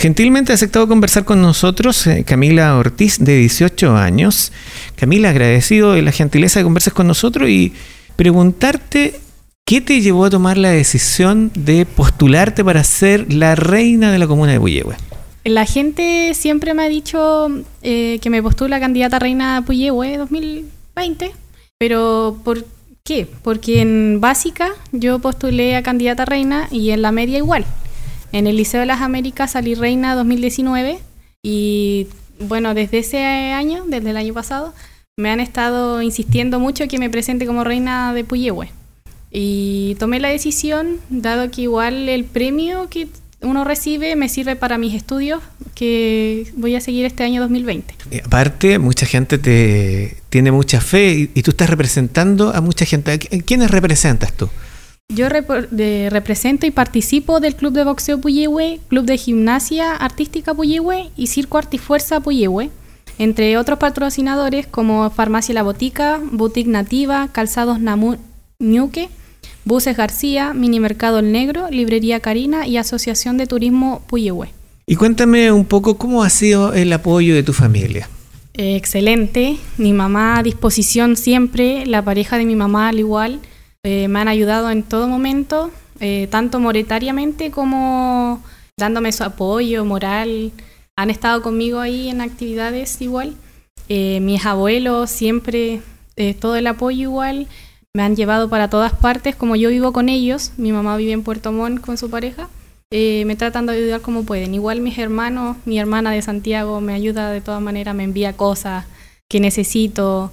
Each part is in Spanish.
Gentilmente ha aceptado conversar con nosotros eh, Camila Ortiz, de 18 años. Camila, agradecido de la gentileza de conversar con nosotros y preguntarte qué te llevó a tomar la decisión de postularte para ser la reina de la comuna de Puyehue. La gente siempre me ha dicho eh, que me postula candidata reina de Puyehue 2020, pero ¿por qué? Porque en básica yo postulé a candidata reina y en la media igual. En el Liceo de las Américas salí reina 2019 y bueno, desde ese año, desde el año pasado, me han estado insistiendo mucho que me presente como reina de Puyehue. Y tomé la decisión, dado que igual el premio que uno recibe me sirve para mis estudios que voy a seguir este año 2020. aparte, mucha gente te tiene mucha fe y, y, tú estás representando a mucha gente. ¿Quiénes representas tú? Yo de, represento y participo del Club de Boxeo Puyehue, Club de Gimnasia Artística Puyehue y Circo Artifuerza Puyehue, entre otros patrocinadores como Farmacia La Botica, Boutique Nativa, Calzados Namu Ñuque, Buses García, Mini Mercado El Negro, Librería Karina y Asociación de Turismo Puyehue. Y cuéntame un poco cómo ha sido el apoyo de tu familia. Eh, excelente, mi mamá a disposición siempre, la pareja de mi mamá al igual. Eh, me han ayudado en todo momento, eh, tanto monetariamente como dándome su apoyo moral. Han estado conmigo ahí en actividades igual. Eh, mis abuelos siempre, todo el apoyo igual. Me han llevado para todas partes, como yo vivo con ellos. Mi mamá vive en Puerto Montt con su pareja. me tratan de ayudar como pueden. Igual mis hermanos, mi hermana de Santiago me ayuda de todas maneras, me envía cosas que necesito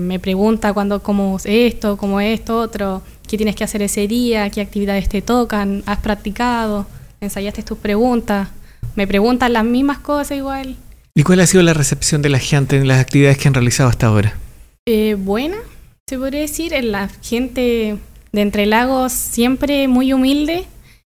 me pregunta cuando, cómo es esto, cómo es esto, otro, qué tienes que hacer ese día, qué actividades te tocan, has practicado, ensayaste tus preguntas, me preguntan las mismas cosas igual. ¿Y cuál ha sido la recepción de la gente en las actividades que han realizado hasta ahora? Eh, buena, se podría decir, la gente de Entre Lagos siempre muy humilde.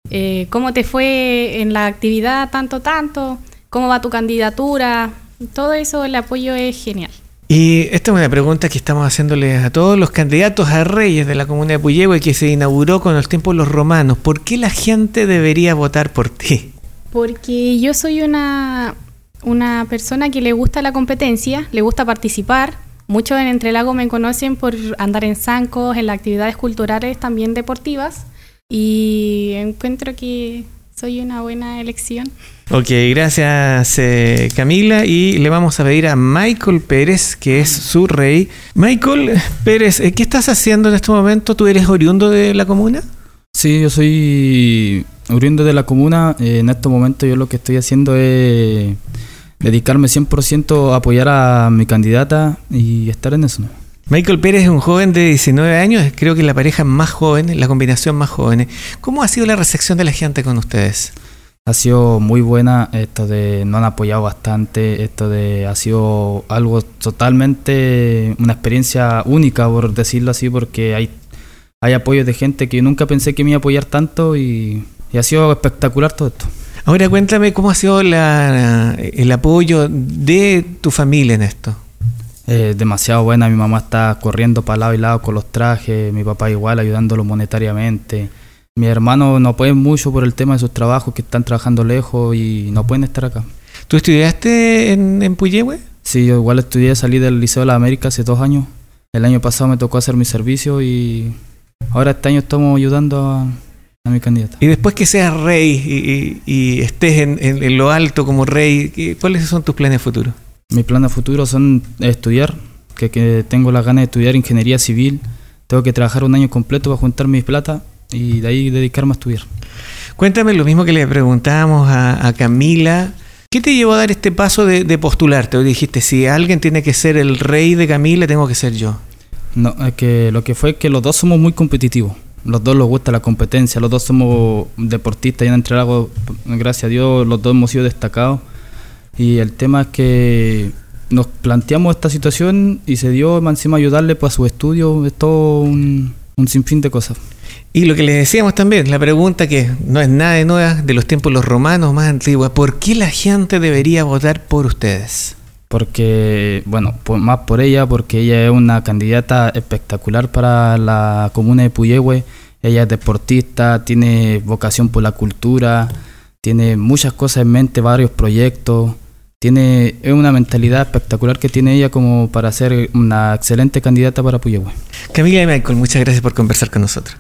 Eh, ¿Cómo te fue en la actividad tanto, tanto? ¿Cómo va tu candidatura? Todo eso, el apoyo es genial. Y esta es una pregunta que estamos haciéndole a todos los candidatos a reyes de la comuna de Puyehue que se inauguró con el tiempo de los romanos. ¿Por qué la gente debería votar por ti? Porque yo soy una, una persona que le gusta la competencia, le gusta participar. Muchos en Entrelago me conocen por andar en zancos, en las actividades culturales también deportivas. Y encuentro que soy una buena elección. Ok, gracias eh, Camila. Y le vamos a pedir a Michael Pérez, que es su rey. Michael Pérez, eh, ¿qué estás haciendo en este momento? ¿Tú eres oriundo de la comuna? Sí, yo soy oriundo de la comuna. Eh, en este momento yo lo que estoy haciendo es dedicarme 100% a apoyar a mi candidata y estar en eso. Michael Pérez es un joven de 19 años, creo que la pareja más joven, la combinación más joven. ¿Cómo ha sido la recepción de la gente con ustedes? Ha sido muy buena, esto de no han apoyado bastante, esto de ha sido algo totalmente una experiencia única por decirlo así, porque hay hay apoyo de gente que nunca pensé que me iba a apoyar tanto y, ha sido espectacular todo esto. Ahora cuéntame cómo ha sido el apoyo de tu familia en esto. Eh, demasiado buena. Mi mamá está corriendo para lado y lado con los trajes, mi papá igual ayudándolo monetariamente. Mi hermano no puede mucho por el tema de sus trabajos, que están trabajando lejos y no pueden estar acá. ¿Tú estudiaste en, en Puyehue? Sí, yo igual estudié, salí del Liceo de la América hace dos años. El año pasado me tocó hacer mi servicio y ahora este año estamos ayudando a, mi candidata. Y después que seas rey y, estés en, en, lo alto como rey, ¿cuáles son tus planes futuros? Mis planes futuros son estudiar, que, tengo la ganas de estudiar ingeniería civil. Tengo que trabajar un año completo para juntar mis plata y de ahí dedicarme a estudiar. Cuéntame lo mismo que le preguntábamos a, Camila. ¿Qué te llevó a dar este paso de, postularte? Dijiste, si alguien tiene que ser el rey de Camila, tengo que ser yo. No, es que lo que fue es que los dos somos muy competitivos. Los dos nos gusta la competencia, los dos somos deportistas y en Entrelago, gracias a Dios, los dos hemos sido destacados. Y el tema es que nos planteamos esta situación y se dio encima ayudarle pues, a su estudio, es todo un, sinfín de cosas. Y lo que les decíamos también, la pregunta que no es nada de nueva, de los tiempos los romanos más antiguos, ¿por qué la gente debería votar por ustedes? Porque, bueno, más por ella, porque ella es una candidata espectacular para la comuna de Puyehue, ella es deportista, tiene vocación por la cultura, tiene muchas cosas en mente, varios proyectos, tiene es una mentalidad espectacular que tiene ella como para ser una excelente candidata para Puyehue. Camila y Michael, muchas gracias por conversar con nosotros.